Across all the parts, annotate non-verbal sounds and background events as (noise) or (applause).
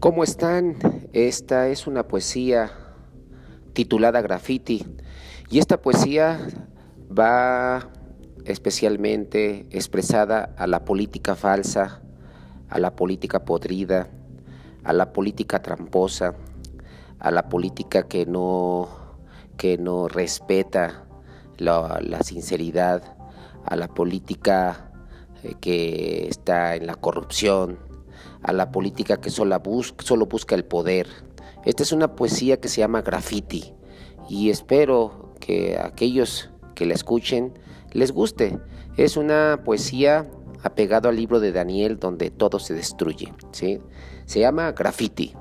¿Cómo están? Esta es una poesía titulada Graffiti y esta poesía va especialmente expresada a la política falsa, a la política podrida, a la política tramposa, a la política que no, que no respeta la, la sinceridad, a la política eh, que está en la corrupción, a la política que solo busca, el poder. Esta es una poesía que se llama Graffiti y espero que aquellos que la escuchen les guste. Es una poesía apegado al libro de Daniel donde todo se destruye. ¿sí? Se llama Graffiti.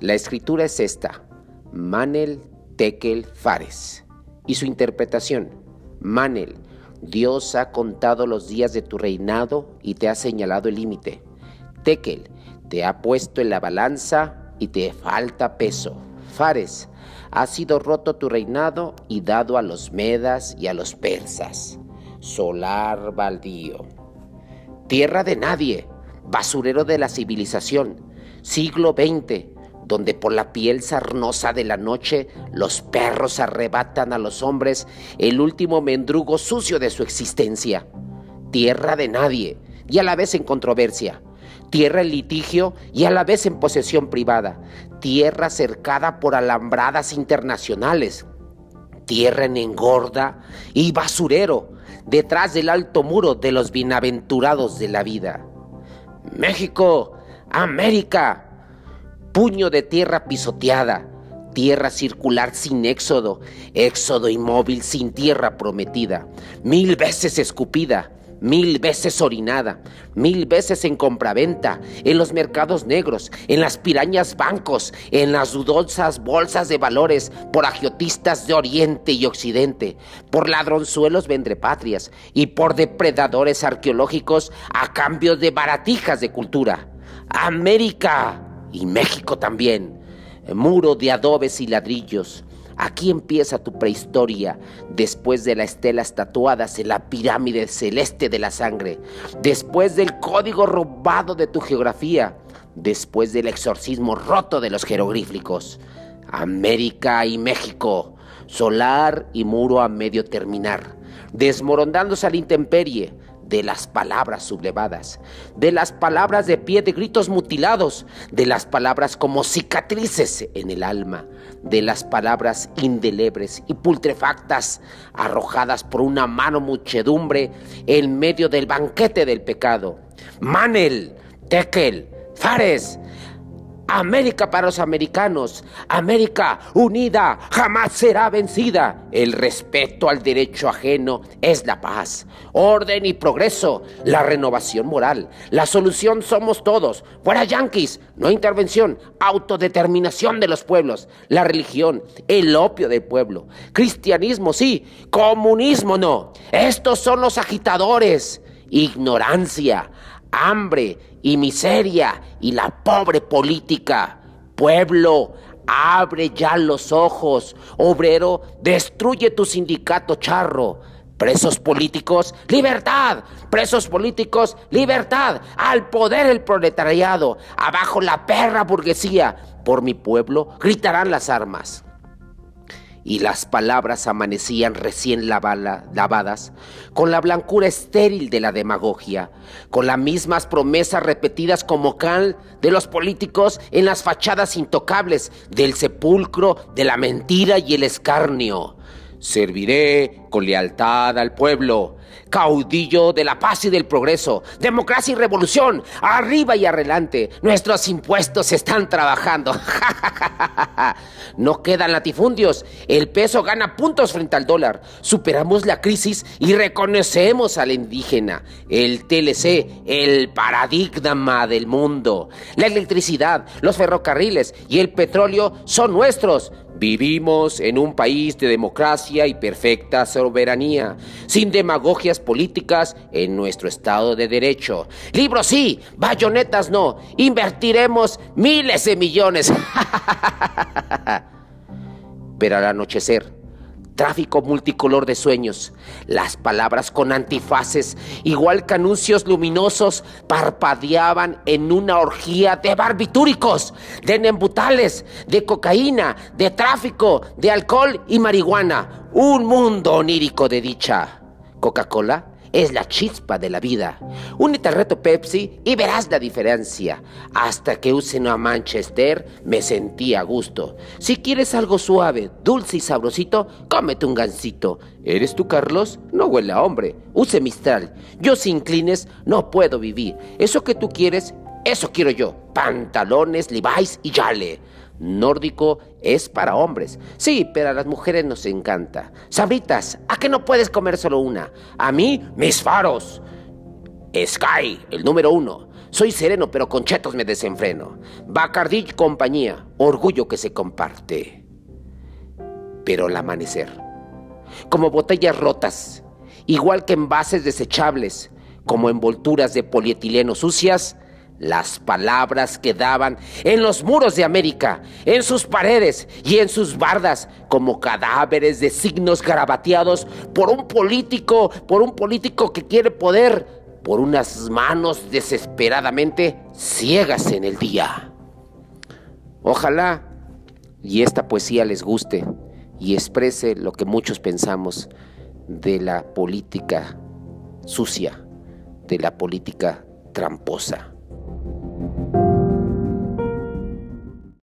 La escritura es esta, Manel Tekel Fares. Y su interpretación, Manel, Dios ha contado los días de tu reinado y te ha señalado el límite. Tekel, te ha puesto en la balanza y te falta peso. Fares, ha sido roto tu reinado y dado a los medas y a los persas. Solar baldío. Tierra de nadie, basurero de la civilización, siglo XX, donde por la piel sarnosa de la noche los perros arrebatan a los hombres el último mendrugo sucio de su existencia. Tierra de nadie, y a la vez en controversia tierra en litigio y a la vez en posesión privada, tierra cercada por alambradas internacionales, tierra en engorda y basurero, detrás del alto muro de los bienaventurados de la vida. México, América, puño de tierra pisoteada, tierra circular sin éxodo, éxodo inmóvil sin tierra prometida, mil veces escupida, mil veces orinada, mil veces en compraventa, en los mercados negros, en las pirañas bancos, en las dudosas bolsas de valores, por agiotistas de Oriente y Occidente, por ladronzuelos vendrepatrias y por depredadores arqueológicos a cambio de baratijas de cultura. América y México también, muro de adobes y ladrillos, Aquí empieza tu prehistoria, después de las estelas tatuadas en la pirámide celeste de la sangre, después del código robado de tu geografía, después del exorcismo roto de los jeroglíficos. América y México, solar y muro a medio terminar, desmoronándose a la intemperie, de las palabras sublevadas, de las palabras de pie de gritos mutilados, de las palabras como cicatrices en el alma, de las palabras indelebres y putrefactas arrojadas por una mano muchedumbre en medio del banquete del pecado. Manel, Tekel, Fares, América para los americanos, América unida jamás será vencida. El respeto al derecho ajeno es la paz, orden y progreso, la renovación moral. La solución somos todos. Fuera yanquis, no intervención, autodeterminación de los pueblos, la religión, el opio del pueblo. Cristianismo sí, comunismo no. Estos son los agitadores. Ignorancia, hambre y miseria y la pobre política. Pueblo, abre ya los ojos. Obrero, destruye tu sindicato charro. Presos políticos, libertad. Presos políticos, libertad. Al poder el proletariado. Abajo la perra burguesía. Por mi pueblo gritarán las armas y las palabras amanecían recién lavadas, con la blancura estéril de la demagogia, con las mismas promesas repetidas como cal de los políticos en las fachadas intocables del sepulcro de la mentira y el escarnio. Serviré con lealtad al pueblo, caudillo de la paz y del progreso, democracia y revolución, arriba y adelante. Nuestros impuestos están trabajando. (laughs) no quedan latifundios. El peso gana puntos frente al dólar. Superamos la crisis y reconocemos al indígena. El TLC, el paradigma del mundo. La electricidad, los ferrocarriles y el petróleo son nuestros. Vivimos en un país de democracia y perfecta soberanía, sin demagogias políticas en nuestro Estado de Derecho. Libros sí, bayonetas no. Invertiremos miles de millones. (laughs) Pero al anochecer, tráfico multicolor de sueños, las palabras con antifaces, igual que anuncios luminosos, parpadeaban en una orgía de barbitúricos, de nembutales, de cocaína, de tráfico, de alcohol y marihuana. Un mundo onírico de dicha. Coca-Cola es la chispa de la vida. Únete al reto Pepsi y verás la diferencia. Hasta que use una Manchester me sentí a gusto. Si quieres algo suave, dulce y sabrosito, cómete un gansito. ¿Eres tú, Carlos? No huele a hombre. Use Mistral. Yo sin clines no puedo vivir. Eso que tú quieres, eso quiero yo. Pantalones, Levi's y Yale nórdico es para hombres. Sí, pero a las mujeres nos encanta. Sabritas, ¿a qué no puedes comer solo una? A mí, mis faros. Sky, el número uno. Soy sereno, pero con chetos me desenfreno. Bacardi compañía, orgullo que se comparte. Pero el amanecer, como botellas rotas, igual que envases desechables, como envolturas de polietileno sucias, las palabras quedaban en los muros de América, en sus paredes y en sus bardas, como cadáveres de signos garabateados por un político, por un político que quiere poder, por unas manos desesperadamente ciegas en el día. Ojalá y esta poesía les guste y exprese lo que muchos pensamos de la política sucia, de la política tramposa.